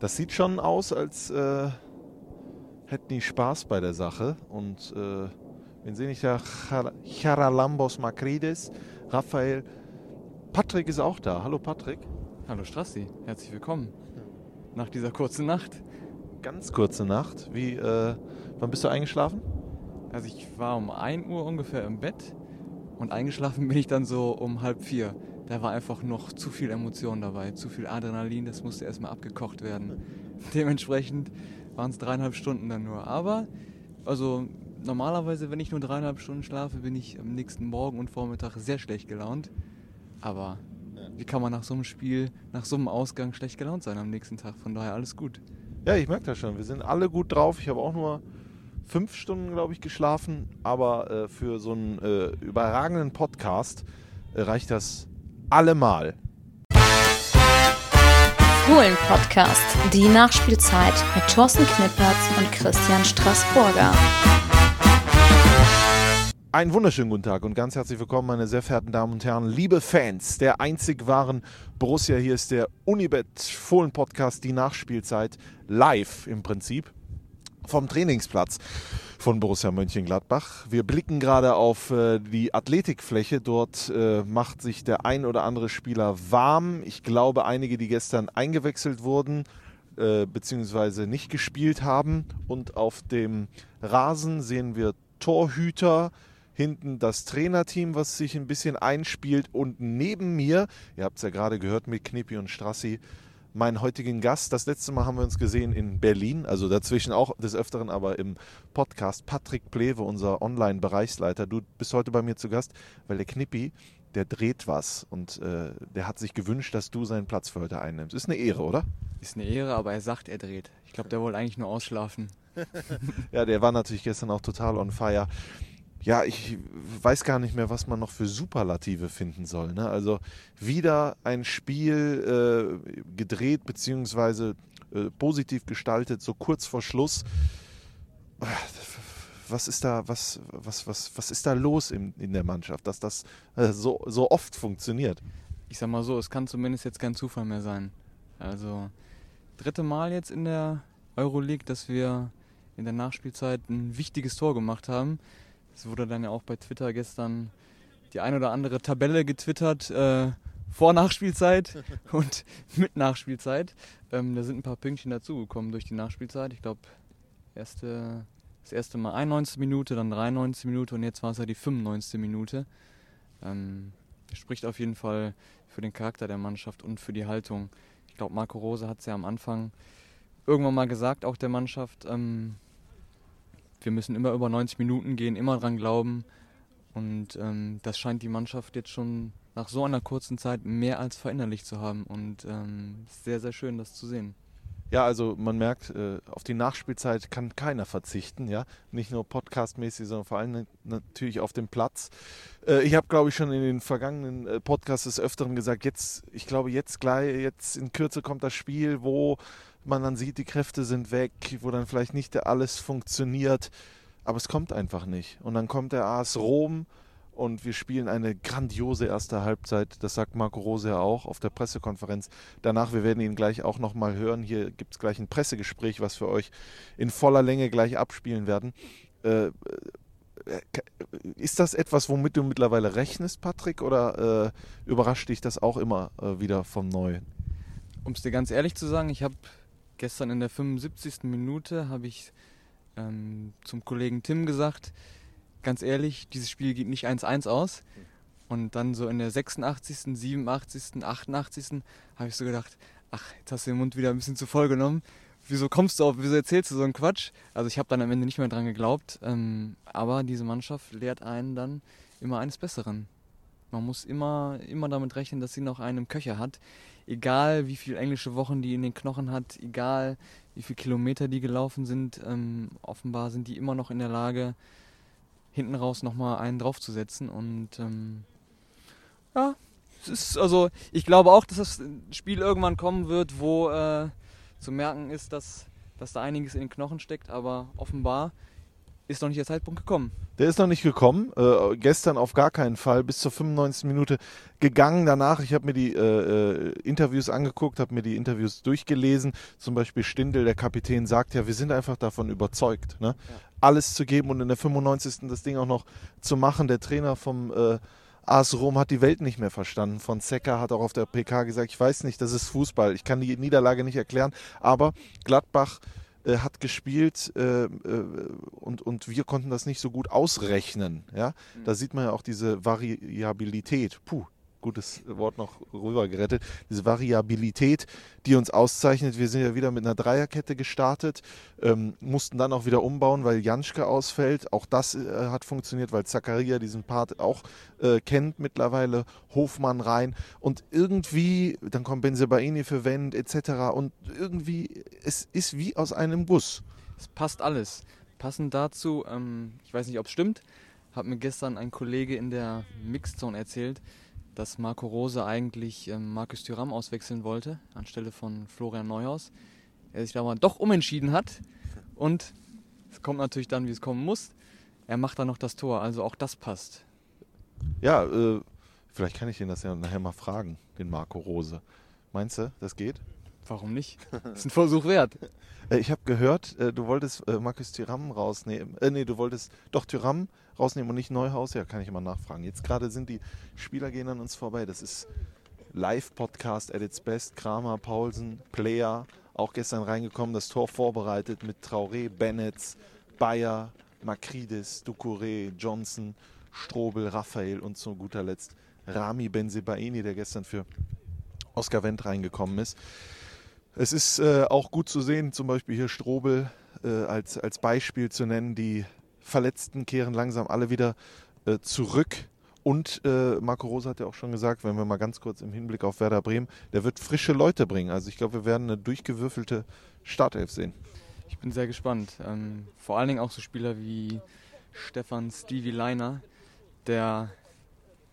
Das sieht schon aus, als äh, hätten die Spaß bei der Sache. Und äh, wen sehe ich da? Charalambos Makrides, Raphael. Patrick ist auch da. Hallo Patrick. Hallo Strassi, herzlich willkommen. Nach dieser kurzen Nacht. Ganz kurze Nacht. Wie, äh, wann bist du eingeschlafen? Also ich war um 1 Uhr ungefähr im Bett und eingeschlafen bin ich dann so um halb vier. Da war einfach noch zu viel Emotion dabei, zu viel Adrenalin, das musste erstmal abgekocht werden. Dementsprechend waren es dreieinhalb Stunden dann nur. Aber, also normalerweise, wenn ich nur dreieinhalb Stunden schlafe, bin ich am nächsten Morgen und Vormittag sehr schlecht gelaunt. Aber wie kann man nach so einem Spiel, nach so einem Ausgang schlecht gelaunt sein am nächsten Tag? Von daher alles gut. Ja, ich merke das schon. Wir sind alle gut drauf. Ich habe auch nur fünf Stunden, glaube ich, geschlafen. Aber äh, für so einen äh, überragenden Podcast äh, reicht das allemal. Fohlen Podcast, die Nachspielzeit mit Thorsten Knippertz und Christian Straßburger. Einen wunderschönen guten Tag und ganz herzlich willkommen, meine sehr verehrten Damen und Herren, liebe Fans der einzig wahren Borussia. Hier ist der Unibet Fohlen Podcast, die Nachspielzeit, live im Prinzip vom Trainingsplatz von Borussia Mönchengladbach. Wir blicken gerade auf äh, die Athletikfläche. Dort äh, macht sich der ein oder andere Spieler warm. Ich glaube, einige, die gestern eingewechselt wurden, äh, beziehungsweise nicht gespielt haben. Und auf dem Rasen sehen wir Torhüter, hinten das Trainerteam, was sich ein bisschen einspielt und neben mir, ihr habt es ja gerade gehört mit Knippi und Strassi, meinen heutigen Gast. Das letzte Mal haben wir uns gesehen in Berlin, also dazwischen auch des Öfteren, aber im Podcast. Patrick Plewe, unser Online-Bereichsleiter. Du bist heute bei mir zu Gast, weil der Knippi, der dreht was und äh, der hat sich gewünscht, dass du seinen Platz für heute einnimmst. Ist eine Ehre, oder? Ist eine Ehre, aber er sagt, er dreht. Ich glaube, der wollte eigentlich nur ausschlafen. ja, der war natürlich gestern auch total on fire ja, ich weiß gar nicht mehr, was man noch für Superlative finden soll. Ne? Also wieder ein Spiel äh, gedreht bzw. Äh, positiv gestaltet, so kurz vor Schluss. Was ist da, was, was, was, was ist da los in, in der Mannschaft, dass das äh, so, so oft funktioniert? Ich sag mal so, es kann zumindest jetzt kein Zufall mehr sein. Also dritte Mal jetzt in der Euroleague, dass wir in der Nachspielzeit ein wichtiges Tor gemacht haben. Es wurde dann ja auch bei Twitter gestern die ein oder andere Tabelle getwittert, äh, vor Nachspielzeit und mit Nachspielzeit. Ähm, da sind ein paar Pünktchen dazugekommen durch die Nachspielzeit. Ich glaube, erste, das erste Mal 91 Minute, dann 93 Minute und jetzt war es ja die 95 Minute. Ähm, spricht auf jeden Fall für den Charakter der Mannschaft und für die Haltung. Ich glaube, Marco Rose hat es ja am Anfang irgendwann mal gesagt, auch der Mannschaft. Ähm, wir müssen immer über 90 Minuten gehen, immer dran glauben. Und ähm, das scheint die Mannschaft jetzt schon nach so einer kurzen Zeit mehr als verinnerlicht zu haben. Und ähm, sehr, sehr schön, das zu sehen. Ja, also man merkt, äh, auf die Nachspielzeit kann keiner verzichten, ja. Nicht nur podcastmäßig, sondern vor allem natürlich auf dem Platz. Äh, ich habe, glaube ich, schon in den vergangenen äh, Podcasts des Öfteren gesagt, jetzt, ich glaube, jetzt gleich, jetzt in Kürze kommt das Spiel, wo man dann sieht, die Kräfte sind weg, wo dann vielleicht nicht alles funktioniert, aber es kommt einfach nicht. Und dann kommt der AS Rom und wir spielen eine grandiose erste Halbzeit. Das sagt Marco Rose ja auch auf der Pressekonferenz. Danach, wir werden ihn gleich auch nochmal hören. Hier gibt es gleich ein Pressegespräch, was wir euch in voller Länge gleich abspielen werden. Äh, äh ist das etwas, womit du mittlerweile rechnest, Patrick, oder äh, überrascht dich das auch immer äh, wieder vom Neuen? Um es dir ganz ehrlich zu sagen, ich habe gestern in der 75. Minute habe ich ähm, zum Kollegen Tim gesagt, ganz ehrlich, dieses Spiel geht nicht 1-1 aus. Und dann so in der 86., 87., 88. habe ich so gedacht, ach, jetzt hast du den Mund wieder ein bisschen zu voll genommen. Wieso kommst du auf, wieso erzählst du so einen Quatsch? Also ich habe dann am Ende nicht mehr dran geglaubt. Ähm, aber diese Mannschaft lehrt einen dann immer eines Besseren. Man muss immer, immer damit rechnen, dass sie noch einen im Köcher hat egal wie viele englische Wochen die in den Knochen hat, egal wie viele Kilometer die gelaufen sind, ähm, offenbar sind die immer noch in der Lage, hinten raus nochmal einen draufzusetzen. Und ähm, ja, es ist also, ich glaube auch, dass das Spiel irgendwann kommen wird, wo äh, zu merken ist, dass, dass da einiges in den Knochen steckt, aber offenbar ist noch nicht der Zeitpunkt gekommen. Der ist noch nicht gekommen. Äh, gestern auf gar keinen Fall. Bis zur 95. Minute gegangen. Danach, ich habe mir die äh, äh, Interviews angeguckt, habe mir die Interviews durchgelesen. Zum Beispiel Stindel, der Kapitän, sagt ja, wir sind einfach davon überzeugt, ne? Ja. alles zu geben und in der 95. das Ding auch noch zu machen. Der Trainer vom äh, AS Rom hat die Welt nicht mehr verstanden. Von Zecker hat auch auf der PK gesagt, ich weiß nicht, das ist Fußball. Ich kann die Niederlage nicht erklären. Aber Gladbach äh, hat gespielt äh, äh, und, und wir konnten das nicht so gut ausrechnen. Ja? Mhm. Da sieht man ja auch diese Variabilität. Puh, gutes Wort noch rübergerettet, diese Variabilität, die uns auszeichnet. Wir sind ja wieder mit einer Dreierkette gestartet, ähm, mussten dann auch wieder umbauen, weil Janschke ausfällt. Auch das äh, hat funktioniert, weil Zakaria diesen Part auch äh, kennt mittlerweile. Hofmann rein und irgendwie, dann kommt Benzebaini für Wendt etc. Und irgendwie, es ist wie aus einem Guss. Es passt alles. Passend dazu, ähm, ich weiß nicht, ob es stimmt, hat mir gestern ein Kollege in der Mixzone erzählt, dass Marco Rose eigentlich ähm, Markus Thüram auswechseln wollte, anstelle von Florian Neuhaus. Er sich aber doch umentschieden hat und es kommt natürlich dann, wie es kommen muss. Er macht dann noch das Tor, also auch das passt. Ja, äh, vielleicht kann ich ihn das ja nachher mal fragen, den Marco Rose. Meinst du, das geht? Warum nicht? Das ist ein Versuch wert. Äh, ich habe gehört, äh, du wolltest äh, Markus Thüram rausnehmen. Äh, nee, du wolltest doch Thüram rausnehmen und nicht Neuhaus. Ja, kann ich mal nachfragen. Jetzt gerade sind die Spieler gehen an uns vorbei. Das ist Live-Podcast at its best. Kramer, Paulsen, Player, auch gestern reingekommen, das Tor vorbereitet mit Traoré, Bennett, Bayer, Makridis, Ducouré, Johnson, Strobel, Raphael und zu guter Letzt Rami Benzebaini, der gestern für Oscar Wendt reingekommen ist. Es ist äh, auch gut zu sehen, zum Beispiel hier Strobel äh, als, als Beispiel zu nennen. Die Verletzten kehren langsam alle wieder äh, zurück. Und äh, Marco Rosa hat ja auch schon gesagt, wenn wir mal ganz kurz im Hinblick auf Werder Bremen, der wird frische Leute bringen. Also ich glaube, wir werden eine durchgewürfelte Startelf sehen. Ich bin sehr gespannt. Ähm, vor allen Dingen auch so Spieler wie Stefan Stevie Leiner, der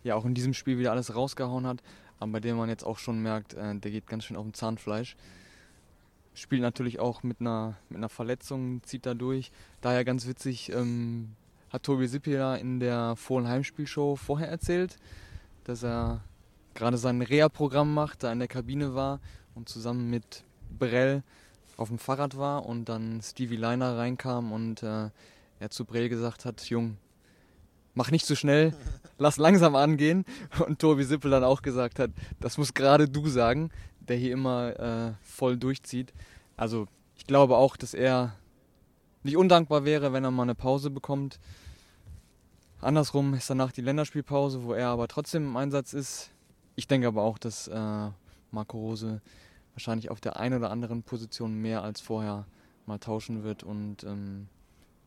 ja auch in diesem Spiel wieder alles rausgehauen hat, aber bei dem man jetzt auch schon merkt, äh, der geht ganz schön auf dem Zahnfleisch spielt natürlich auch mit einer, mit einer Verletzung, zieht da durch. Daher ganz witzig, ähm, hat Tobi Sippia in der Fohlen Heimspielshow vorher erzählt, dass er gerade sein Reha-Programm macht, da in der Kabine war und zusammen mit Brell auf dem Fahrrad war und dann Stevie Leiner reinkam und äh, er zu Brell gesagt hat, Jung, mach nicht zu so schnell, lass langsam angehen. Und Tobi Sippel dann auch gesagt hat, das muss gerade du sagen der hier immer äh, voll durchzieht. Also ich glaube auch, dass er nicht undankbar wäre, wenn er mal eine Pause bekommt. Andersrum ist danach die Länderspielpause, wo er aber trotzdem im Einsatz ist. Ich denke aber auch, dass äh, Marco Rose wahrscheinlich auf der einen oder anderen Position mehr als vorher mal tauschen wird und ähm,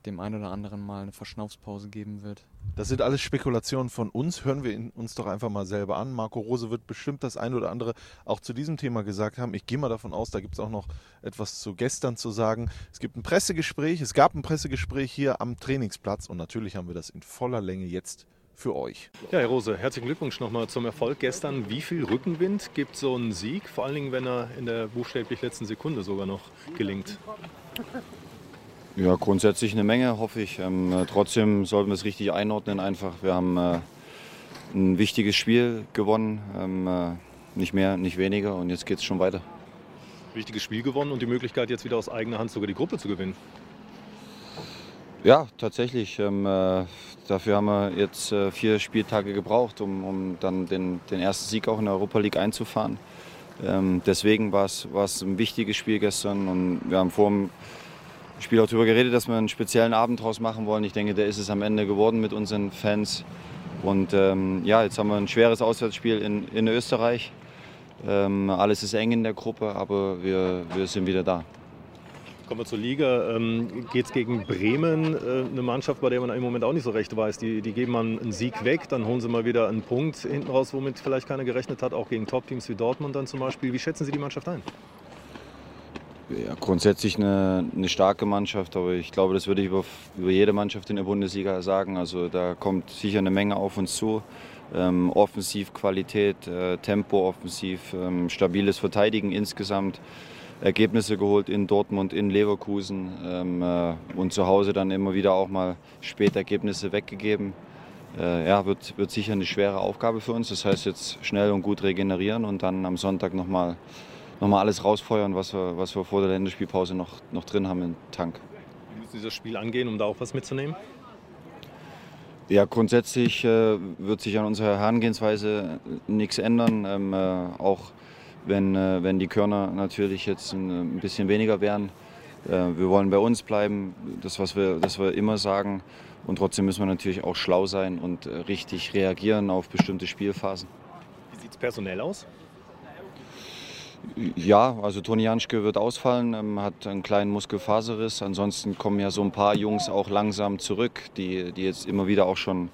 dem einen oder anderen mal eine Verschnaufspause geben wird. Das sind alles Spekulationen von uns. Hören wir uns doch einfach mal selber an. Marco Rose wird bestimmt das eine oder andere auch zu diesem Thema gesagt haben. Ich gehe mal davon aus, da gibt es auch noch etwas zu gestern zu sagen. Es gibt ein Pressegespräch, es gab ein Pressegespräch hier am Trainingsplatz und natürlich haben wir das in voller Länge jetzt für euch. Ja, Herr Rose, herzlichen Glückwunsch nochmal zum Erfolg gestern. Wie viel Rückenwind gibt so ein Sieg, vor allen Dingen, wenn er in der buchstäblich letzten Sekunde sogar noch gelingt? Ja, grundsätzlich eine Menge, hoffe ich. Ähm, äh, trotzdem sollten wir es richtig einordnen einfach. Wir haben äh, ein wichtiges Spiel gewonnen, ähm, äh, nicht mehr, nicht weniger und jetzt geht es schon weiter. Wichtiges Spiel gewonnen und die Möglichkeit jetzt wieder aus eigener Hand sogar die Gruppe zu gewinnen. Ja, tatsächlich. Ähm, äh, dafür haben wir jetzt äh, vier Spieltage gebraucht, um, um dann den, den, ersten Sieg auch in der Europa League einzufahren. Ähm, deswegen war es ein wichtiges Spiel gestern und wir haben vor dem Spiel auch darüber geredet, dass wir einen speziellen Abend draus machen wollen. Ich denke, der ist es am Ende geworden mit unseren Fans. Und ähm, ja, jetzt haben wir ein schweres Auswärtsspiel in, in Österreich. Ähm, alles ist eng in der Gruppe, aber wir, wir sind wieder da. Kommen wir zur Liga. Ähm, Geht es gegen Bremen, äh, eine Mannschaft, bei der man im Moment auch nicht so recht weiß. Die, die geben mal einen Sieg weg, dann holen sie mal wieder einen Punkt hinten raus, womit vielleicht keiner gerechnet hat, auch gegen Top-Teams wie Dortmund dann zum Beispiel. Wie schätzen Sie die Mannschaft ein? Ja, grundsätzlich eine, eine, starke Mannschaft, aber ich glaube, das würde ich über, über jede Mannschaft in der Bundesliga sagen. Also da kommt sicher eine Menge auf uns zu. Ähm, offensiv Qualität, äh, Tempo offensiv, ähm, stabiles Verteidigen insgesamt. Ergebnisse geholt in Dortmund, in Leverkusen ähm, äh, und zu Hause dann immer wieder auch mal spät Ergebnisse weggegeben. Äh, ja, wird, wird sicher eine schwere Aufgabe für uns. Das heißt jetzt schnell und gut regenerieren und dann am Sonntag nochmal noch mal alles rausfeuern, was wir, was wir vor der Länderspielpause noch, noch drin haben im Tank. Wie müssen Sie das Spiel angehen, um da auch was mitzunehmen? Ja, grundsätzlich äh, wird sich an unserer Herangehensweise nichts ändern. Ähm, äh, auch wenn, äh, wenn die Körner natürlich jetzt ein, ein bisschen weniger wären. Äh, wir wollen bei uns bleiben, das, was wir, das wir immer sagen. Und trotzdem müssen wir natürlich auch schlau sein und äh, richtig reagieren auf bestimmte Spielphasen. Wie sieht es personell aus? Ja, also Toni Janschke wird ausfallen, ähm, hat einen kleinen Muskelfaserriss. Ansonsten kommen ja so ein paar Jungs auch langsam zurück, die, die jetzt immer wieder auch schon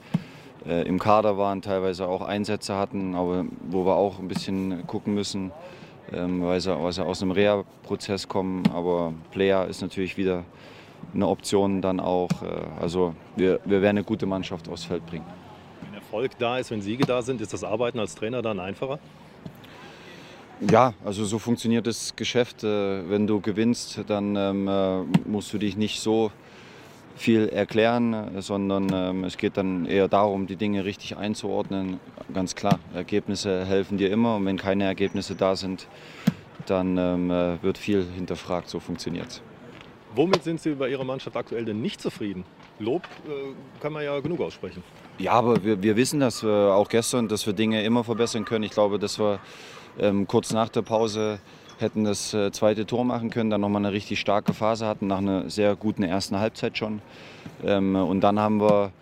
äh, im Kader waren, teilweise auch Einsätze hatten, aber wo wir auch ein bisschen gucken müssen, ähm, weil, sie, weil sie aus einem Reha-Prozess kommen. Aber Player ist natürlich wieder eine Option dann auch. Äh, also wir, wir werden eine gute Mannschaft aufs Feld bringen. Wenn Erfolg da ist, wenn Siege da sind, ist das Arbeiten als Trainer dann einfacher? Ja, also so funktioniert das Geschäft. Äh, wenn du gewinnst, dann ähm, äh, musst du dich nicht so viel erklären, äh, sondern ähm, es geht dann eher darum, die Dinge richtig einzuordnen. Ganz klar, Ergebnisse helfen dir immer und wenn keine Ergebnisse da sind, dann ähm, wird viel hinterfragt. So funktioniert es. Womit sind Sie bei Ihrer Mannschaft aktuell denn nicht zufrieden? Lob äh, kann man ja genug aussprechen. Ja, aber wir, wir wissen das äh, auch gestern, dass wir Dinge immer verbessern können. Ich glaube, dass wir ähm, kurz nach der Pause hätten das äh, zweite Tor machen können, dann nochmal eine richtig starke Phase hatten, nach einer sehr guten ersten Halbzeit schon. Ähm, und dann haben wir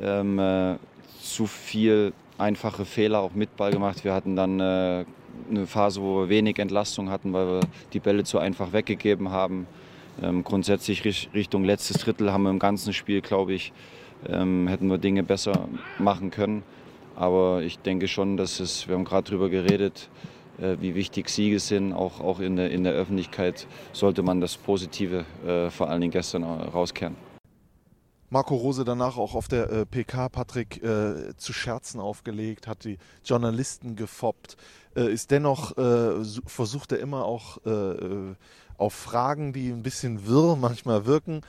ähm, äh, zu viel einfache Fehler auch mit Ball gemacht. Wir hatten dann äh, eine Phase, wo wir wenig Entlastung hatten, weil wir die Bälle zu einfach weggegeben haben. Ähm, grundsätzlich Richtung letztes Drittel haben wir im ganzen Spiel, glaube ich, ähm, hätten wir Dinge besser machen können. Aber ich denke schon, dass es, wir haben gerade darüber geredet, wie wichtig Siege sind, auch, auch in, der, in der Öffentlichkeit, sollte man das Positive äh, vor allen Dingen gestern rauskehren. Marco Rose danach auch auf der äh, PK Patrick äh, zu Scherzen aufgelegt, hat die Journalisten gefoppt, äh, ist dennoch, äh, versucht er immer auch auf Fragen, die ein bisschen wirr manchmal wirken,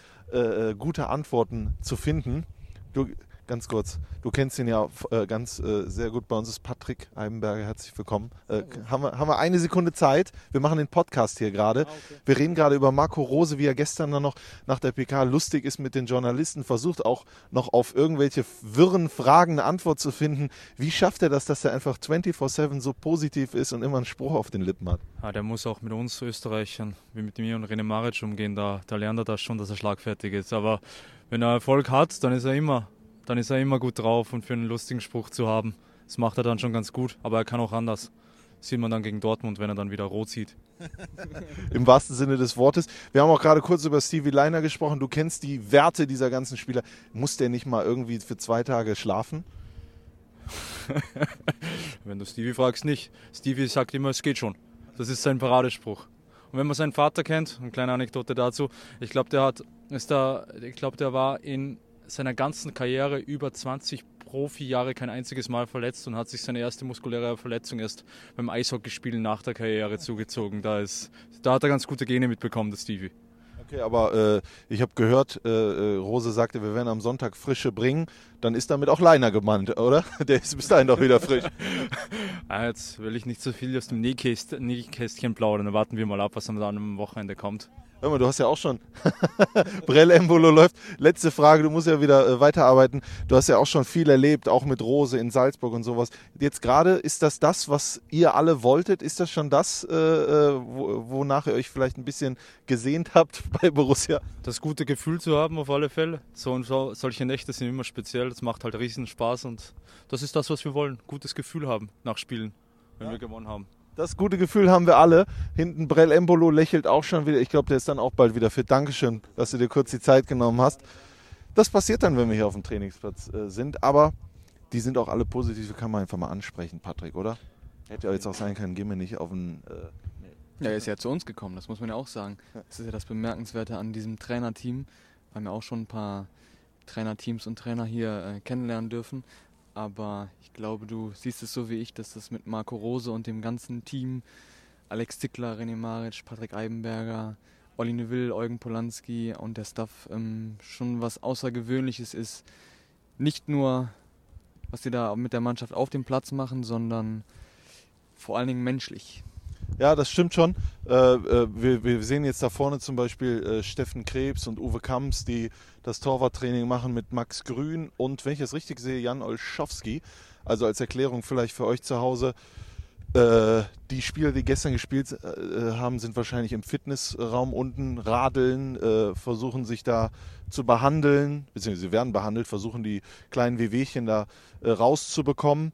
gute Antworten zu finden. Du, ganz kurz. Du kennst ihn ja äh, ganz äh, sehr gut. Bei uns ist Patrick Eibenberger. Herzlich willkommen. Äh, haben, wir, haben wir eine Sekunde Zeit? Wir machen den Podcast hier gerade. Ah, okay. Wir reden gerade über Marco Rose, wie er gestern dann noch nach der PK lustig ist mit den Journalisten, versucht auch noch auf irgendwelche wirren Fragen eine Antwort zu finden. Wie schafft er das, dass er einfach 24-7 so positiv ist und immer einen Spruch auf den Lippen hat? Ja, der muss auch mit uns Österreichern, wie mit mir und René Maric umgehen. Da, da lernt er das schon, dass er schlagfertig ist. Aber wenn er Erfolg hat, dann ist er immer dann ist er immer gut drauf und für einen lustigen Spruch zu haben. Das macht er dann schon ganz gut, aber er kann auch anders. Das sieht man dann gegen Dortmund, wenn er dann wieder rot sieht. Im wahrsten Sinne des Wortes. Wir haben auch gerade kurz über Stevie Leiner gesprochen. Du kennst die Werte dieser ganzen Spieler. Muss der nicht mal irgendwie für zwei Tage schlafen? wenn du Stevie fragst, nicht. Stevie sagt immer, es geht schon. Das ist sein Paradespruch. Und wenn man seinen Vater kennt, eine kleine Anekdote dazu, ich glaube, der hat, ist da, ich glaube, der war in seiner ganzen Karriere über 20 Profi-Jahre kein einziges Mal verletzt und hat sich seine erste muskuläre Verletzung erst beim Eishockeyspielen nach der Karriere zugezogen. Da, ist, da hat er ganz gute Gene mitbekommen, der Stevie. Okay, aber äh, ich habe gehört, äh, äh, Rose sagte, wir werden am Sonntag Frische bringen. Dann ist damit auch Leiner gemeint, oder? Der ist bis dahin doch wieder frisch. ah, jetzt will ich nicht so viel aus dem Nähkästchen plaudern. Dann warten wir mal ab, was am Wochenende kommt. Hör mal, du hast ja auch schon. Brell Embolo läuft. Letzte Frage, du musst ja wieder äh, weiterarbeiten. Du hast ja auch schon viel erlebt, auch mit Rose in Salzburg und sowas. Jetzt gerade, ist das das, was ihr alle wolltet? Ist das schon das, äh, äh wo, wonach ihr euch vielleicht ein bisschen gesehnt habt bei Borussia? Das gute Gefühl zu haben, auf alle Fälle. So und so, solche Nächte sind immer speziell. Das macht halt riesen Spaß und das ist das, was wir wollen. Gutes Gefühl haben nach Spielen, wenn ja. wir gewonnen haben. Das gute Gefühl haben wir alle. Hinten Brell Embolo lächelt auch schon wieder. Ich glaube, der ist dann auch bald wieder fit. Dankeschön, dass du dir kurz die Zeit genommen hast. Das passiert dann, wenn wir hier auf dem Trainingsplatz äh, sind. Aber die sind auch alle positiv. Kann man einfach mal ansprechen, Patrick, oder? Hätte ja jetzt auch sein können, gehen wir nicht auf ein. Äh, ja, er ist ja zu uns gekommen, das muss man ja auch sagen. Das ist ja das Bemerkenswerte an diesem Trainerteam. Wir haben ja auch schon ein paar Trainerteams und Trainer hier äh, kennenlernen dürfen. Aber ich glaube, du siehst es so wie ich, dass das mit Marco Rose und dem ganzen Team Alex Zickler, René Maric, Patrick Eibenberger, Olli Neville, Eugen Polanski und der Staff ähm, schon was Außergewöhnliches ist. Nicht nur, was sie da mit der Mannschaft auf dem Platz machen, sondern vor allen Dingen menschlich. Ja, das stimmt schon. Äh, äh, wir, wir, sehen jetzt da vorne zum Beispiel äh, Steffen Krebs und Uwe Kamps, die das Torwarttraining machen mit Max Grün und, wenn ich es richtig sehe, Jan Olschowski. Also als Erklärung vielleicht für euch zu Hause. Äh, die Spieler, die gestern gespielt äh, haben, sind wahrscheinlich im Fitnessraum unten, radeln, äh, versuchen sich da zu behandeln, beziehungsweise sie werden behandelt, versuchen die kleinen Wehwehchen da rauszubekommen.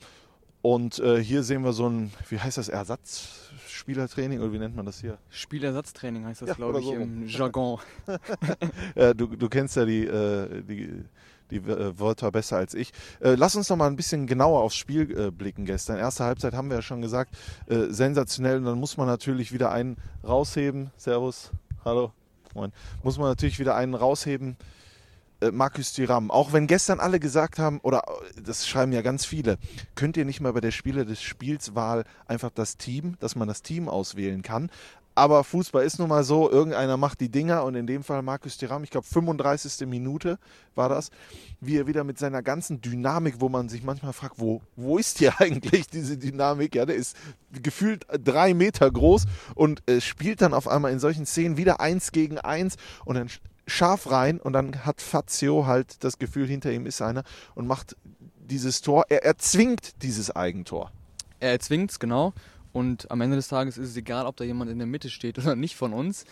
Und äh, hier sehen wir so ein, wie heißt das, Ersatzspielertraining oder wie nennt man das hier? Spielersatztraining heißt das, ja, glaube ich, so. im Jargon. ja, du, du kennst ja die, äh, die, die äh, Wörter besser als ich. Äh, lass uns noch mal ein bisschen genauer aufs Spiel äh, blicken gestern. Erste Halbzeit haben wir ja schon gesagt, äh, sensationell. Und dann muss man natürlich wieder einen rausheben. Servus, hallo, moin. Muss man natürlich wieder einen rausheben äh, Markus Thuram. Auch wenn gestern alle gesagt haben, oder äh, das schreiben ja ganz viele, könnt ihr nicht mal bei der Spiele des Spiels Wahl einfach das Team, dass man das Team auswählen kann. Aber Fußball ist nun mal so, irgendeiner macht die Dinger und in dem Fall Markus Thuram, ich glaube 35. Minute war das, wie er wieder mit seiner ganzen Dynamik, wo man sich manchmal fragt, wo, wo ist hier eigentlich diese Dynamik? Ja, der ist gefühlt drei Meter groß und äh, spielt dann auf einmal in solchen Szenen wieder eins gegen eins und dann scharf rein und dann hat Fazio halt das Gefühl, hinter ihm ist einer und macht dieses Tor. Er erzwingt dieses Eigentor. Er erzwingt es, genau. Und am Ende des Tages ist es egal, ob da jemand in der Mitte steht oder nicht von uns,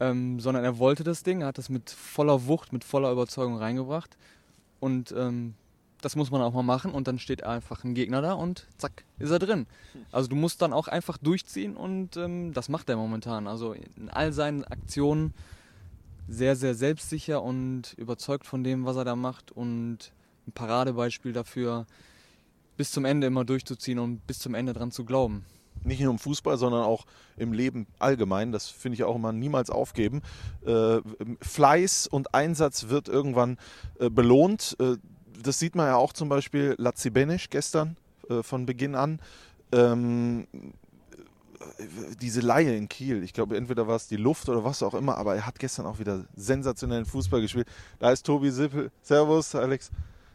ähm, sondern er wollte das Ding, er hat das mit voller Wucht, mit voller Überzeugung reingebracht. Und ähm, das muss man auch mal machen und dann steht einfach ein Gegner da und zack, ist er drin. Also du musst dann auch einfach durchziehen und ähm, das macht er momentan. Also in all seinen Aktionen sehr, sehr selbstsicher und überzeugt von dem, was er da macht und ein Paradebeispiel dafür, bis zum Ende immer durchzuziehen und bis zum Ende dran zu glauben. Nicht nur im Fußball, sondern auch im Leben allgemein. Das finde ich auch immer niemals aufgeben. Äh, Fleiß und Einsatz wird irgendwann äh, belohnt. Äh, das sieht man ja auch zum Beispiel Lazzi Benisch gestern von Beginn an. Ähm, diese Laie in Kiel, ich glaube, entweder war es die Luft oder was auch immer, aber er hat gestern auch wieder sensationellen Fußball gespielt. Da ist Tobi Sippel. Servus, Alex.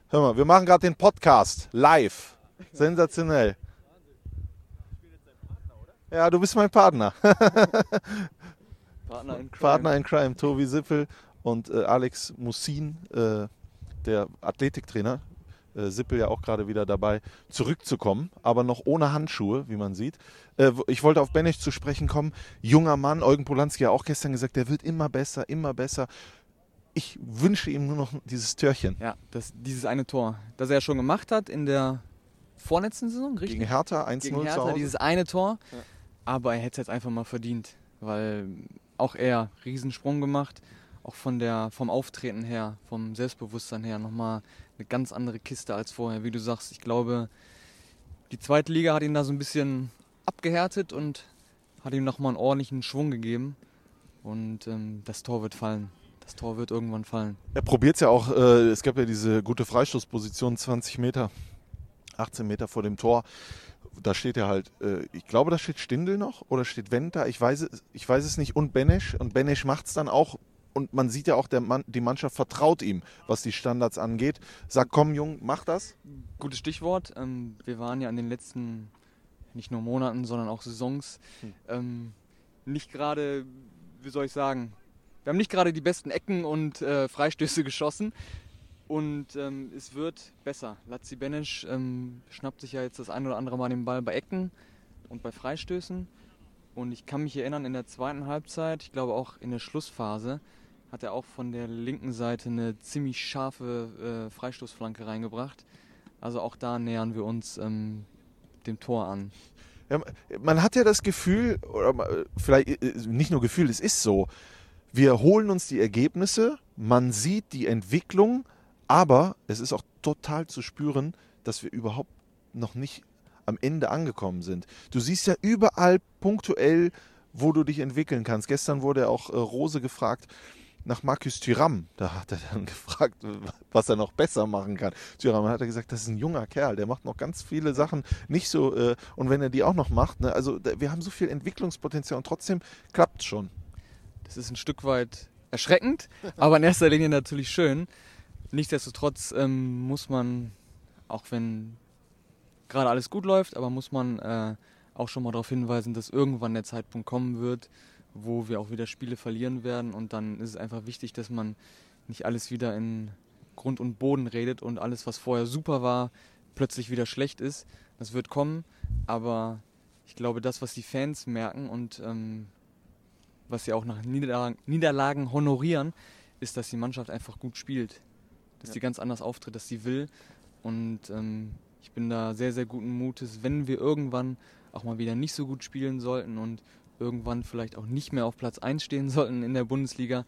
Hör mal, wir machen gerade den Podcast live. Sensationell. Ja, du bist mein Partner. Partner in Crime. Partner in Crime, Tobi Sippel und äh, Alex Mussin, äh, der Athletiktrainer, äh, Sippel ja auch gerade wieder dabei, zurückzukommen, aber noch ohne Handschuhe, wie man sieht. Äh, ich wollte auf Benisch zu sprechen kommen. Junger Mann, Eugen Polanski hat auch gestern gesagt, der wird immer besser, immer besser. Ich wünsche ihm nur noch dieses Törchen. Ja, das, dieses eine Tor, das er schon gemacht hat in der vorletzten Saison, richtig? Gegen Hertha 1-0 Gegen Hertha, dieses eine Tor. Ja. Aber er hätte es jetzt einfach mal verdient, weil auch er Riesensprung gemacht auch von der, vom Auftreten her, vom Selbstbewusstsein her nochmal eine ganz andere Kiste als vorher. Wie du sagst, ich glaube, die zweite Liga hat ihn da so ein bisschen abgehärtet und hat ihm nochmal einen ordentlichen Schwung gegeben. Und ähm, das Tor wird fallen. Das Tor wird irgendwann fallen. Er probiert es ja auch. Äh, es gab ja diese gute Freistoßposition, 20 Meter, 18 Meter vor dem Tor. Da steht ja halt, äh, ich glaube, da steht Stindel noch oder steht Wendt da. Ich weiß, ich weiß es nicht. Und Benesch. Und Benesch macht es dann auch und man sieht ja auch, der Mann, die Mannschaft vertraut ihm, was die Standards angeht. Sagt, komm, Jung, mach das. Gutes Stichwort. Ähm, wir waren ja in den letzten, nicht nur Monaten, sondern auch Saisons, hm. ähm, nicht gerade, wie soll ich sagen, wir haben nicht gerade die besten Ecken und äh, Freistöße geschossen. Und ähm, es wird besser. Lazzi Benesch ähm, schnappt sich ja jetzt das ein oder andere Mal den Ball bei Ecken und bei Freistößen. Und ich kann mich erinnern, in der zweiten Halbzeit, ich glaube auch in der Schlussphase, hat er auch von der linken Seite eine ziemlich scharfe äh, Freistoßflanke reingebracht. Also auch da nähern wir uns ähm, dem Tor an. Ja, man hat ja das Gefühl, oder vielleicht äh, nicht nur Gefühl, es ist so, wir holen uns die Ergebnisse, man sieht die Entwicklung, aber es ist auch total zu spüren, dass wir überhaupt noch nicht am Ende angekommen sind. Du siehst ja überall punktuell, wo du dich entwickeln kannst. Gestern wurde auch äh, Rose gefragt, nach Markus Thüram. Da hat er dann gefragt, was er noch besser machen kann. Thüram hat er gesagt, das ist ein junger Kerl, der macht noch ganz viele Sachen nicht so. Äh, und wenn er die auch noch macht, ne, also da, wir haben so viel Entwicklungspotenzial und trotzdem klappt schon. Das ist ein Stück weit erschreckend, aber in erster Linie natürlich schön. Nichtsdestotrotz ähm, muss man, auch wenn gerade alles gut läuft, aber muss man äh, auch schon mal darauf hinweisen, dass irgendwann der Zeitpunkt kommen wird, wo wir auch wieder Spiele verlieren werden. Und dann ist es einfach wichtig, dass man nicht alles wieder in Grund und Boden redet und alles, was vorher super war, plötzlich wieder schlecht ist. Das wird kommen, aber ich glaube, das, was die Fans merken und ähm, was sie auch nach Niederlagen, Niederlagen, honorieren, ist, dass die Mannschaft einfach gut spielt. Dass ja. sie ganz anders auftritt, dass sie will. Und ähm, ich bin da sehr, sehr guten Mutes, wenn wir irgendwann auch mal wieder nicht so gut spielen sollten und irgendwann vielleicht auch nicht mehr auf Platz 1 stehen sollten in der Bundesliga,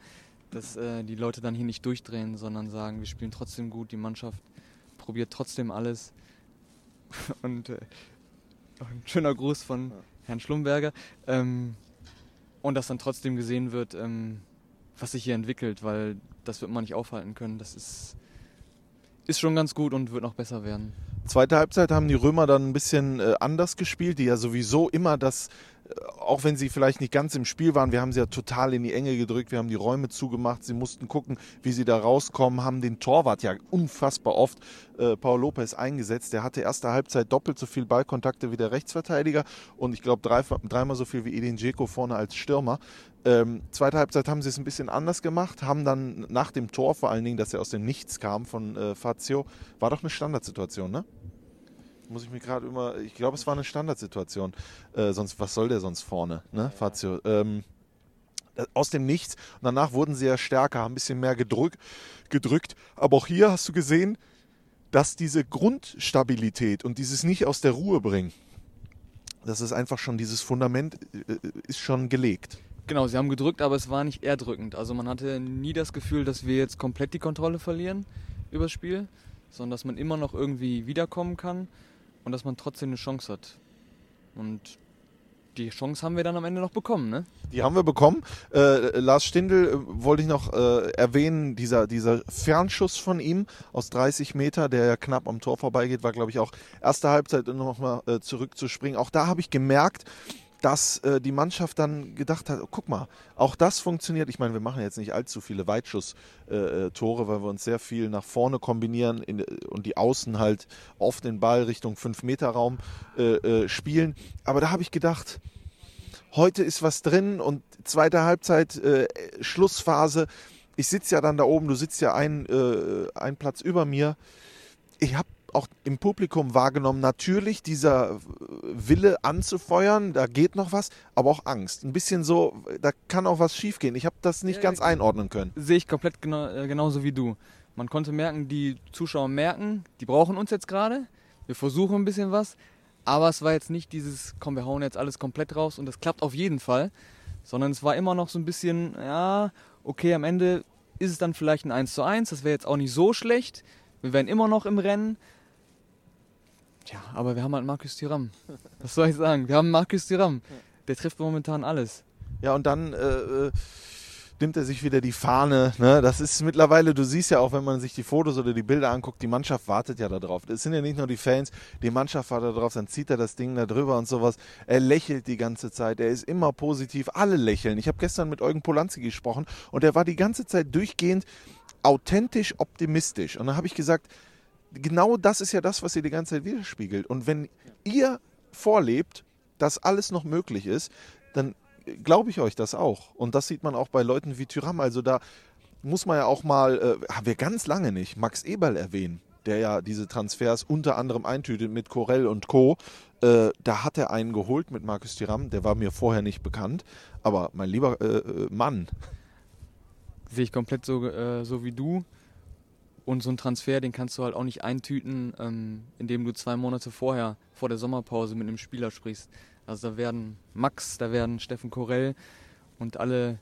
dass äh, die Leute dann hier nicht durchdrehen, sondern sagen, wir spielen trotzdem gut, die Mannschaft probiert trotzdem alles. und äh, ein schöner Gruß von Herrn Schlumberger. Ähm, und dass dann trotzdem gesehen wird, ähm, was sich hier entwickelt, weil das wird man nicht aufhalten können. Das ist, ist schon ganz gut und wird noch besser werden. Zweite Halbzeit haben die Römer dann ein bisschen äh, anders gespielt, die ja sowieso immer das auch wenn sie vielleicht nicht ganz im Spiel waren, wir haben sie ja total in die Enge gedrückt, wir haben die Räume zugemacht, sie mussten gucken, wie sie da rauskommen, haben den Torwart ja unfassbar oft, äh, Paul Lopez, eingesetzt. Der hatte erste Halbzeit doppelt so viel Ballkontakte wie der Rechtsverteidiger und ich glaube drei, dreimal so viel wie Edin Dzeko vorne als Stürmer. Ähm, zweite Halbzeit haben sie es ein bisschen anders gemacht, haben dann nach dem Tor vor allen Dingen, dass er aus dem Nichts kam von äh, Fazio, war doch eine Standardsituation, ne? Muss ich mir gerade immer, ich glaube, es war eine Standardsituation. Äh, sonst, was soll der sonst vorne, ne, Fazio? Ähm, äh, aus dem Nichts. Und danach wurden sie ja stärker, haben ein bisschen mehr gedrück, gedrückt. Aber auch hier hast du gesehen, dass diese Grundstabilität und dieses nicht aus der Ruhe bringen, das ist einfach schon, dieses Fundament äh, ist schon gelegt. Genau, sie haben gedrückt, aber es war nicht erdrückend. Also man hatte nie das Gefühl, dass wir jetzt komplett die Kontrolle verlieren über das Spiel, sondern dass man immer noch irgendwie wiederkommen kann und dass man trotzdem eine Chance hat. Und die Chance haben wir dann am Ende noch bekommen, ne? Die haben wir bekommen. Äh, Lars Stindl äh, wollte ich noch äh, erwähnen, dieser, dieser Fernschuss von ihm aus 30 Meter, der ja knapp am Tor vorbeigeht, war, glaube ich, auch erste Halbzeit nochmal äh, zurückzuspringen. Auch da habe ich gemerkt, dass äh, die Mannschaft dann gedacht hat, oh, guck mal, auch das funktioniert. Ich meine, wir machen jetzt nicht allzu viele Weitschusstore, äh, weil wir uns sehr viel nach vorne kombinieren in, und die Außen halt oft den Ball Richtung 5-Meter-Raum äh, äh, spielen. Aber da habe ich gedacht, heute ist was drin und zweite Halbzeit, äh, Schlussphase. Ich sitze ja dann da oben, du sitzt ja ein, äh, ein Platz über mir. Ich habe auch im Publikum wahrgenommen, natürlich dieser Wille anzufeuern, da geht noch was, aber auch Angst. Ein bisschen so, da kann auch was schiefgehen. Ich habe das nicht ja, ganz einordnen können. Sehe ich komplett genau, äh, genauso wie du. Man konnte merken, die Zuschauer merken, die brauchen uns jetzt gerade. Wir versuchen ein bisschen was, aber es war jetzt nicht dieses, komm, wir hauen jetzt alles komplett raus und das klappt auf jeden Fall, sondern es war immer noch so ein bisschen, ja, okay, am Ende ist es dann vielleicht ein 1 zu 1, das wäre jetzt auch nicht so schlecht. Wir wären immer noch im Rennen, Tja, aber wir haben halt Markus Thuram. Was soll ich sagen? Wir haben Markus Thuram. Der trifft momentan alles. Ja, und dann äh, äh, nimmt er sich wieder die Fahne. Ne? Das ist mittlerweile, du siehst ja auch, wenn man sich die Fotos oder die Bilder anguckt, die Mannschaft wartet ja darauf. Es sind ja nicht nur die Fans, die Mannschaft wartet darauf, dann zieht er das Ding da drüber und sowas. Er lächelt die ganze Zeit, er ist immer positiv, alle lächeln. Ich habe gestern mit Eugen Polanski gesprochen und er war die ganze Zeit durchgehend authentisch optimistisch. Und dann habe ich gesagt, genau das ist ja das, was ihr die ganze Zeit widerspiegelt. Und wenn ihr vorlebt, dass alles noch möglich ist, dann glaube ich euch das auch. Und das sieht man auch bei Leuten wie Tyram. Also da muss man ja auch mal, äh, haben wir ganz lange nicht, Max Eberl erwähnen, der ja diese Transfers unter anderem eintütet mit Corell und Co. Äh, da hat er einen geholt mit Markus Thuram, der war mir vorher nicht bekannt. Aber mein lieber äh, äh Mann. Sehe ich komplett so, äh, so wie du. Und so ein Transfer, den kannst du halt auch nicht eintüten, ähm, indem du zwei Monate vorher, vor der Sommerpause mit einem Spieler sprichst. Also da werden Max, da werden Steffen Korell und alle,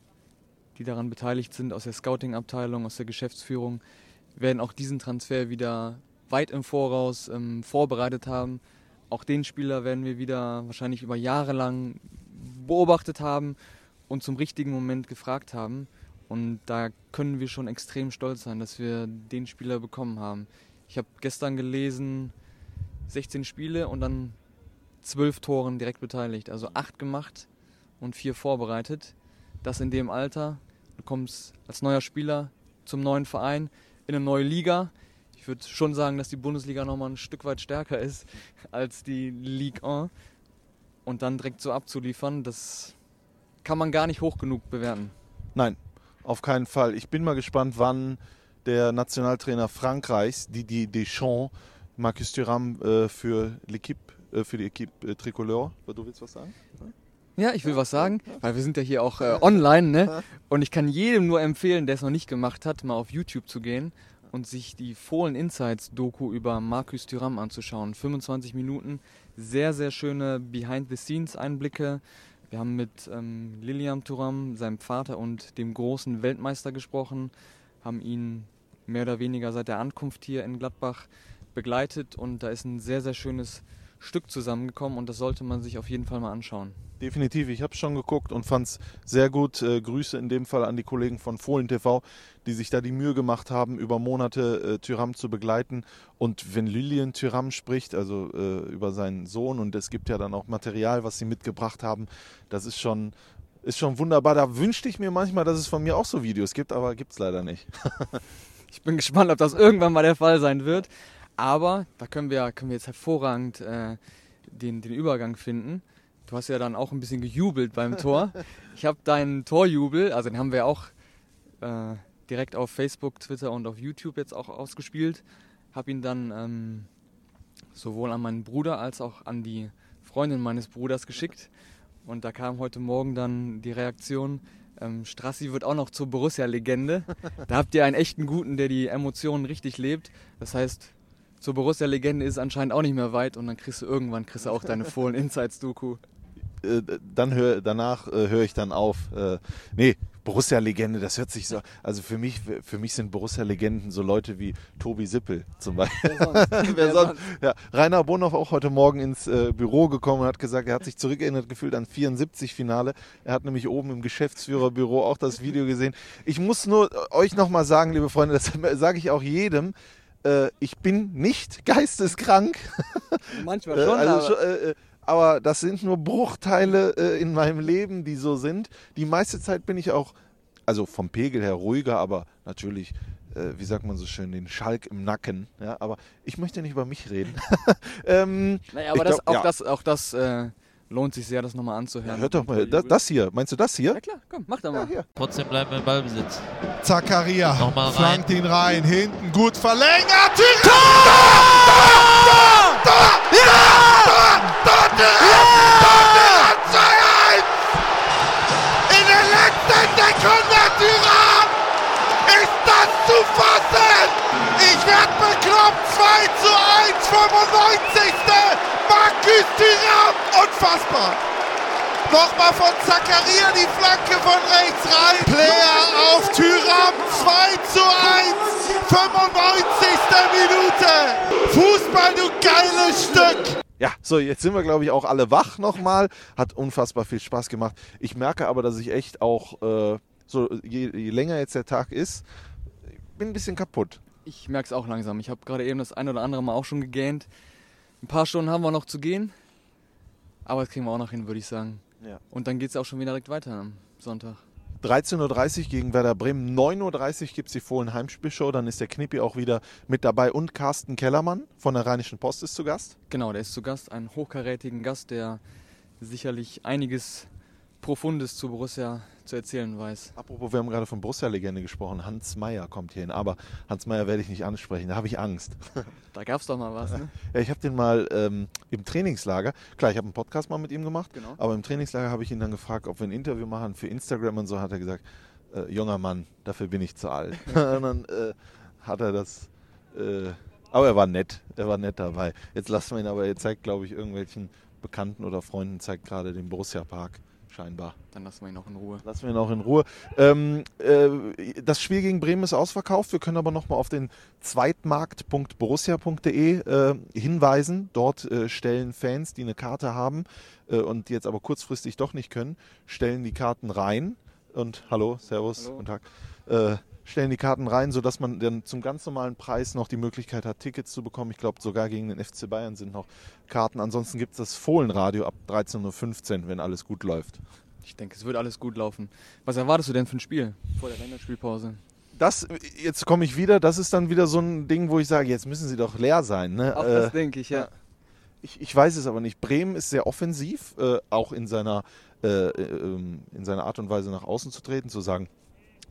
die daran beteiligt sind, aus der Scouting-Abteilung, aus der Geschäftsführung, werden auch diesen Transfer wieder weit im Voraus ähm, vorbereitet haben. Auch den Spieler werden wir wieder wahrscheinlich über Jahre lang beobachtet haben und zum richtigen Moment gefragt haben. Und da können wir schon extrem stolz sein, dass wir den Spieler bekommen haben. Ich habe gestern gelesen, 16 Spiele und dann 12 Toren direkt beteiligt. Also 8 gemacht und 4 vorbereitet. Das in dem Alter. Du kommst als neuer Spieler zum neuen Verein in eine neue Liga. Ich würde schon sagen, dass die Bundesliga nochmal ein Stück weit stärker ist als die Ligue 1. Und dann direkt so abzuliefern, das kann man gar nicht hoch genug bewerten. Nein, auf keinen Fall. Ich bin mal gespannt, wann der Nationaltrainer Frankreichs, Didier Deschamps, Marcus Thuram äh, für l'Equipe, äh, für die Equipe äh, Tricolore. Du willst was sagen? Ja, ich will was sagen, weil wir sind ja hier auch äh, online, ne? Und ich kann jedem nur empfehlen, der es noch nicht gemacht hat, mal auf YouTube zu gehen und sich die Fohlen Insights Doku über Marcus Thuram anzuschauen. 25 Minuten, sehr, sehr schöne Behind-the-Scenes-Einblicke. Wir haben mit ähm, Lilian Thuram, seinem Vater und dem großen Weltmeister gesprochen, haben ihn mehr oder weniger seit der Ankunft hier in Gladbach begleitet und da ist ein sehr, sehr schönes Stück zusammengekommen und das sollte man sich auf jeden Fall mal anschauen. Definitiv, ich habe es schon geguckt und fand es sehr gut. Äh, Grüße in dem Fall an die Kollegen von Fohlen TV, die sich da die Mühe gemacht haben, über Monate äh, Tyram zu begleiten. Und wenn Lilian Tyram spricht, also äh, über seinen Sohn, und es gibt ja dann auch Material, was sie mitgebracht haben, das ist schon, ist schon wunderbar. Da wünschte ich mir manchmal, dass es von mir auch so Videos gibt, aber gibt es leider nicht. ich bin gespannt, ob das irgendwann mal der Fall sein wird. Aber da können wir, können wir jetzt hervorragend äh, den, den Übergang finden. Du hast ja dann auch ein bisschen gejubelt beim Tor. Ich habe deinen Torjubel, also den haben wir auch äh, direkt auf Facebook, Twitter und auf YouTube jetzt auch ausgespielt. Habe ihn dann ähm, sowohl an meinen Bruder als auch an die Freundin meines Bruders geschickt. Und da kam heute Morgen dann die Reaktion, ähm, Strassi wird auch noch zur Borussia-Legende. Da habt ihr einen echten Guten, der die Emotionen richtig lebt. Das heißt, zur Borussia-Legende ist anscheinend auch nicht mehr weit und dann kriegst du irgendwann kriegst du auch deine Fohlen Insights-Doku. Äh, dann hör, danach äh, höre ich dann auf. Äh, nee, Borussia-Legende, das hört sich so. Also für mich, für mich sind Borussia-Legenden so Leute wie Tobi Sippel zum Beispiel. Wer sonst? Ja, Rainer Bonhoff auch heute Morgen ins äh, Büro gekommen und hat gesagt, er hat sich zurückerinnert gefühlt an 74-Finale. Er hat nämlich oben im Geschäftsführerbüro auch das Video gesehen. Ich muss nur euch nochmal sagen, liebe Freunde, das sage ich auch jedem äh, ich bin nicht geisteskrank. Manchmal schon. also, aber. Äh, aber das sind nur Bruchteile äh, in meinem Leben, die so sind. Die meiste Zeit bin ich auch, also vom Pegel her ruhiger, aber natürlich, äh, wie sagt man so schön, den Schalk im Nacken. Ja, aber ich möchte nicht über mich reden. ähm, naja, aber das, glaub, auch, ja. das, auch das äh, lohnt sich sehr, das nochmal anzuhören. Ja, hört doch mal, das, das, hier, meinst du das hier? Ja klar, komm, mach doch mal. Ja, Trotzdem bleiben wir im Ballbesitz. Zakaria flankt ihn rein, hinten gut verlängert. Tor! Tor! Tor! Tor! Ja! Tottenham! 2-1! In der letzten Sekunde, Tyrann! Ist das zu fassen? Ich werd bekloppt! 2 zu 1, 95. Markus Tyrann! Unfassbar! Nochmal von Zakaria die Flanke von rechts rein. Player auf Tyram 2 zu 1. 95. Minute. Fußball, du geiles Stück. Ja, so, jetzt sind wir, glaube ich, auch alle wach nochmal. Hat unfassbar viel Spaß gemacht. Ich merke aber, dass ich echt auch, äh, so je, je, länger jetzt der Tag ist, bin ein bisschen kaputt. Ich merke es auch langsam. Ich habe gerade eben das ein oder andere Mal auch schon gegähnt. Ein paar Stunden haben wir noch zu gehen. Aber das kriegen wir auch noch hin, würde ich sagen. Ja. Und dann geht es auch schon wieder direkt weiter am Sonntag. 13.30 Uhr gegen Werder Bremen. 9.30 Uhr gibt es die Fohlen Heimspielshow. Dann ist der Knippi auch wieder mit dabei. Und Carsten Kellermann von der Rheinischen Post ist zu Gast. Genau, der ist zu Gast. Ein hochkarätigen Gast, der sicherlich einiges Profundes zu Borussia zu erzählen weiß. Apropos, wir haben gerade von Borussia-Legende gesprochen. Hans Meyer kommt hierhin. Aber Hans Meyer werde ich nicht ansprechen. Da habe ich Angst. Da gab es doch mal was, ne? Ja, ich habe den mal ähm, im Trainingslager, klar, ich habe einen Podcast mal mit ihm gemacht, genau. aber im Trainingslager habe ich ihn dann gefragt, ob wir ein Interview machen für Instagram und so, hat er gesagt, äh, junger Mann, dafür bin ich zu alt. und dann äh, hat er das... Äh, aber er war nett, er war nett dabei. Jetzt lassen wir ihn aber, er zeigt, glaube ich, irgendwelchen Bekannten oder Freunden, zeigt gerade den Borussia-Park scheinbar. Dann lassen wir ihn auch in Ruhe. Lassen wir ihn auch in Ruhe. Ähm, äh, das Spiel gegen Bremen ist ausverkauft. Wir können aber nochmal auf den zweitmarkt.borussia.de äh, hinweisen. Dort äh, stellen Fans, die eine Karte haben äh, und die jetzt aber kurzfristig doch nicht können, stellen die Karten rein. und hallo, Servus, hallo. guten Tag. Äh, stellen die Karten rein, sodass man dann zum ganz normalen Preis noch die Möglichkeit hat, Tickets zu bekommen. Ich glaube, sogar gegen den FC Bayern sind noch Karten. Ansonsten gibt es das Fohlenradio ab 13.15 Uhr, wenn alles gut läuft. Ich denke, es wird alles gut laufen. Was erwartest du denn für ein Spiel vor der Länderspielpause? Das, jetzt komme ich wieder, das ist dann wieder so ein Ding, wo ich sage, jetzt müssen sie doch leer sein. Ne? Auch das äh, denke ich, ja. Ich, ich, weiß es aber nicht. Bremen ist sehr offensiv, äh, auch in seiner, äh, ähm, in seiner Art und Weise nach außen zu treten, zu sagen,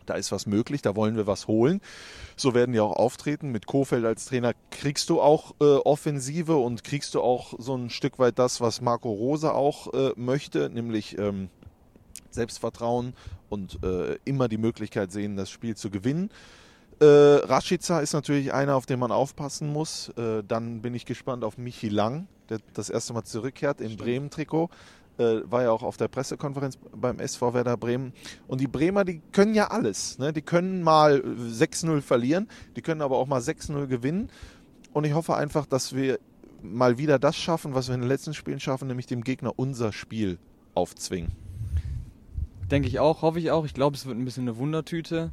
da ist was möglich, da wollen wir was holen. So werden die auch auftreten. Mit Kofeld als Trainer kriegst du auch äh, Offensive und kriegst du auch so ein Stück weit das, was Marco Rose auch äh, möchte, nämlich ähm, Selbstvertrauen und äh, immer die Möglichkeit sehen, das Spiel zu gewinnen. Äh, Rashica ist natürlich einer, auf den man aufpassen muss. Äh, dann bin ich gespannt auf Michi Lang, der das erste Mal zurückkehrt im Bremen-Trikot äh, war ja auch auf der Pressekonferenz beim SV Werder Bremen. Und die Bremer, die können ja alles. Ne? Die können mal 6-0 verlieren, die können aber auch mal 6-0 gewinnen. Und ich hoffe einfach, dass wir mal wieder das schaffen, was wir in den letzten Spielen schaffen, nämlich dem Gegner unser Spiel aufzwingen. Denke ich auch, hoffe ich auch. Ich glaube, es wird ein bisschen eine Wundertüte.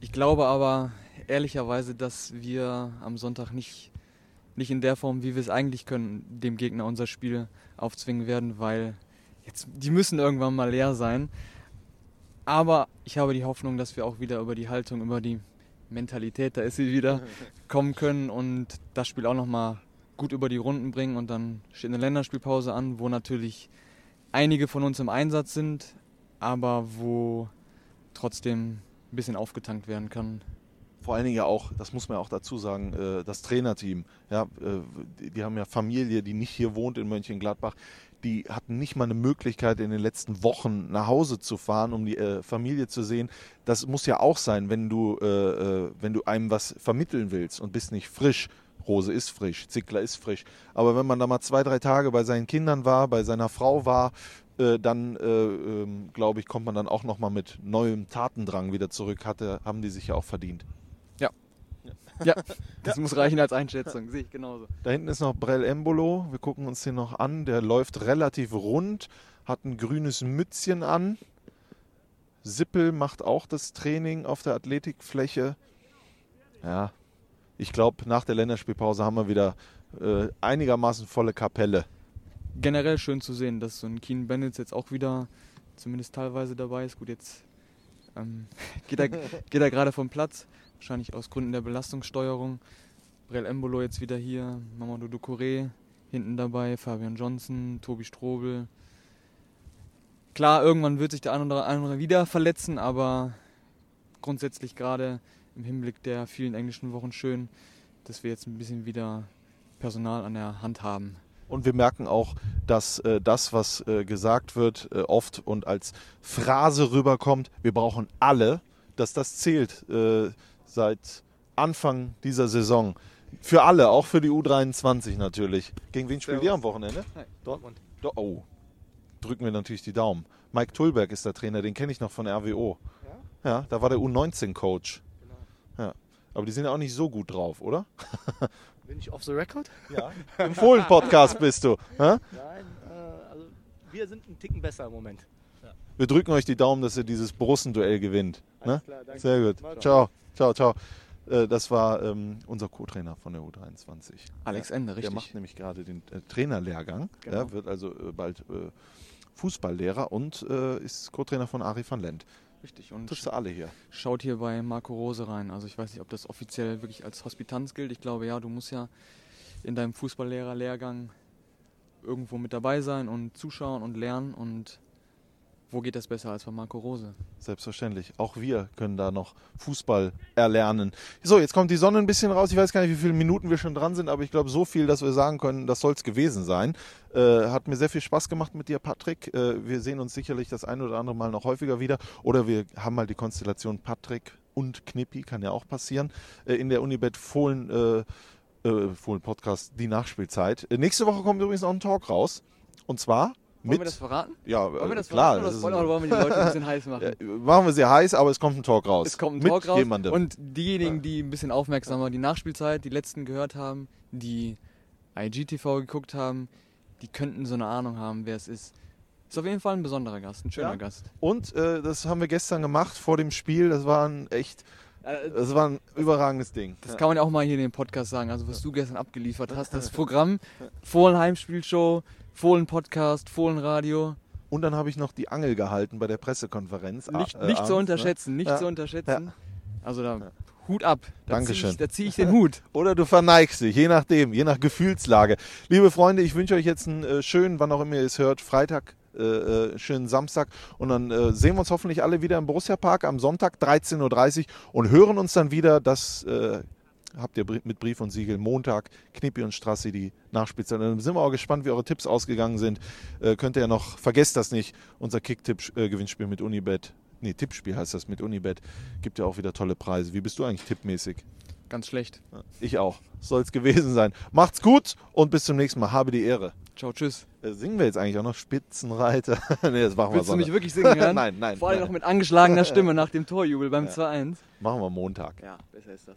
Ich glaube aber ehrlicherweise, dass wir am Sonntag nicht nicht in der Form, wie wir es eigentlich können, dem Gegner unser Spiel aufzwingen werden, weil jetzt, die müssen irgendwann mal leer sein. Aber ich habe die Hoffnung, dass wir auch wieder über die Haltung, über die Mentalität, da ist sie wieder, kommen können und das Spiel auch nochmal gut über die Runden bringen. Und dann steht eine Länderspielpause an, wo natürlich einige von uns im Einsatz sind, aber wo trotzdem ein bisschen aufgetankt werden kann vor allen Dingen ja auch, das muss man ja auch dazu sagen, äh, das Trainerteam. Ja, äh, die haben ja Familie, die nicht hier wohnt in Mönchengladbach. Die hatten nicht mal eine Möglichkeit, in den letzten Wochen nach Hause zu fahren, um die äh, Familie zu sehen. Das muss ja auch sein, wenn du, wenn du einem was vermitteln willst und bist nicht frisch. Rose ist frisch, Zickler ist frisch. Aber wenn man da mal zwei, drei Tage bei seinen Kindern war, bei seiner Frau war, dann äh, ähm, glaube ich, kommt man dann auch nochmal mit neuem Tatendrang wieder zurück. Hatte, haben die sich ja auch verdient. Ja, das ja. muss reichen als Einschätzung, sehe ich genauso. Da hinten ist noch Brell Embolo, wir gucken uns den noch an. Der läuft relativ rund, hat ein grünes Mützchen an. Sippel macht auch das Training auf der Athletikfläche. Ja, ich glaube, nach der Länderspielpause haben wir wieder äh, einigermaßen volle Kapelle. Generell schön zu sehen, dass so ein Keen Bennett jetzt auch wieder zumindest teilweise dabei ist. Gut, jetzt ähm, geht er, geht er gerade vom Platz. Wahrscheinlich aus Gründen der Belastungssteuerung. Brel Embolo jetzt wieder hier, Mamadou Ducouré hinten dabei, Fabian Johnson, Tobi Strobel. Klar, irgendwann wird sich der ein oder andere wieder verletzen, aber grundsätzlich gerade im Hinblick der vielen englischen Wochen schön, dass wir jetzt ein bisschen wieder Personal an der Hand haben. Und wir merken auch, dass äh, das, was äh, gesagt wird, äh, oft und als Phrase rüberkommt, wir brauchen alle, dass das zählt. Seit Anfang dieser Saison. Für alle, auch für die U23 natürlich. Gegen wen spielt ihr am Wochenende? Hi. Dortmund. Do oh, drücken wir natürlich die Daumen. Mike Tulberg ist der Trainer, den kenne ich noch von RWO. Ja? Ja, da war der U19-Coach. Genau. Ja. Aber die sind ja auch nicht so gut drauf, oder? Bin ich off the record? Ja. Im Fohlen-Podcast bist du. Nein, äh, also wir sind einen Ticken besser im Moment. Wir drücken euch die Daumen, dass ihr dieses Borussen-Duell gewinnt. Ne? Klar, Sehr gut. Ciao. Ciao, ciao. Äh, das war ähm, unser Co-Trainer von der U23. Alex Ende, richtig. Der macht nämlich gerade den äh, Trainerlehrgang. Genau. Ja, wird also äh, bald äh, Fußballlehrer und äh, ist Co-Trainer von Ari van Lent. Richtig. Und Triffst du alle hier. Schaut hier bei Marco Rose rein. Also ich weiß nicht, ob das offiziell wirklich als Hospitanz gilt. Ich glaube ja, du musst ja in deinem Fußballlehrerlehrgang irgendwo mit dabei sein und zuschauen und lernen und wo geht das besser als bei Marco Rose? Selbstverständlich. Auch wir können da noch Fußball erlernen. So, jetzt kommt die Sonne ein bisschen raus. Ich weiß gar nicht, wie viele Minuten wir schon dran sind, aber ich glaube, so viel, dass wir sagen können, das soll es gewesen sein. Äh, hat mir sehr viel Spaß gemacht mit dir, Patrick. Äh, wir sehen uns sicherlich das ein oder andere Mal noch häufiger wieder. Oder wir haben mal die Konstellation Patrick und Knippi, kann ja auch passieren, äh, in der Unibet Fohlen, äh, äh, Fohlen Podcast, die Nachspielzeit. Äh, nächste Woche kommt übrigens noch ein Talk raus. Und zwar wollen wir das verraten? Ja, wollen wir das klar. Verraten, oder wollen wir die Leute ein bisschen heiß machen? Ja, machen wir sie heiß, aber es kommt ein Talk raus. Es kommt ein Talk raus. Jemandem. Und diejenigen, die ein bisschen aufmerksamer die Nachspielzeit, die letzten gehört haben, die IGTV geguckt haben, die könnten so eine Ahnung haben, wer es ist. Ist auf jeden Fall ein besonderer Gast, ein schöner Ja. Gast. Und äh, das haben wir gestern gemacht vor dem Spiel. Das war ein echt, das war ein überragendes Ding. Das kann man ja auch mal hier in dem Podcast sagen. Also was du gestern abgeliefert hast, das Programm, Fohlen Heimspielshow, Fohlen Podcast, Fohlen Radio. Und dann habe ich noch die Angel gehalten bei der Pressekonferenz. Nicht, äh, nicht zu abends, ne? unterschätzen, nicht Ja. zu unterschätzen. Ja. Also da Hut ab. Da Dankeschön. Zieh ich, da ziehe ich den Hut. Oder du verneigst dich, je nachdem, je nach Gefühlslage. Liebe Freunde, ich wünsche euch jetzt einen äh, schönen, wann auch immer ihr es hört, Freitag, äh, äh, schönen Samstag. Und dann äh, sehen wir uns hoffentlich alle wieder im Borussia Park am Sonntag 13.30 Uhr und hören uns dann wieder. Das habt ihr mit Brief und Siegel Montag, Knippi und Strassi, die Nachspielzeit. Und dann sind wir auch gespannt, wie eure Tipps ausgegangen sind. Äh, könnt ihr ja noch, vergesst das nicht, unser Kick-Tipp-Gewinnspiel mit Unibet. Nee, Tippspiel heißt das mit Unibet. Gibt ja auch wieder tolle Preise. Wie bist du eigentlich tippmäßig? Ganz schlecht. Ich auch. Soll es gewesen sein. Macht's gut und bis zum nächsten Mal. Habe die Ehre. Ciao, tschüss. Äh, Singen wir jetzt eigentlich auch noch Spitzenreiter? nee, das machen wir Willst du mich wirklich singen hören? nein, nein. Vor allem nein. noch mit angeschlagener Stimme nach dem Torjubel beim 2-1. Machen wir Montag. Ja, besser ist das.